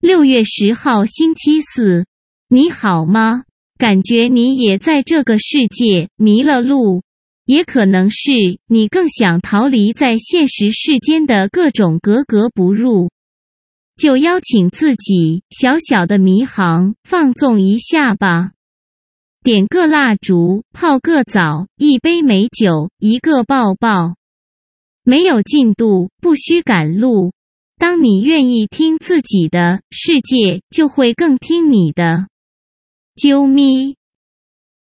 六月十号星期四，你好吗？感觉你也在这个世界迷了路，也可能是你更想逃离在现实世间的各种格格不入，就邀请自己小小的迷航，放纵一下吧。点个蜡烛，泡个澡，一杯美酒，一个抱抱。没有进度，不需赶路。当你愿意听自己的，世界就会更听你的。啾咪。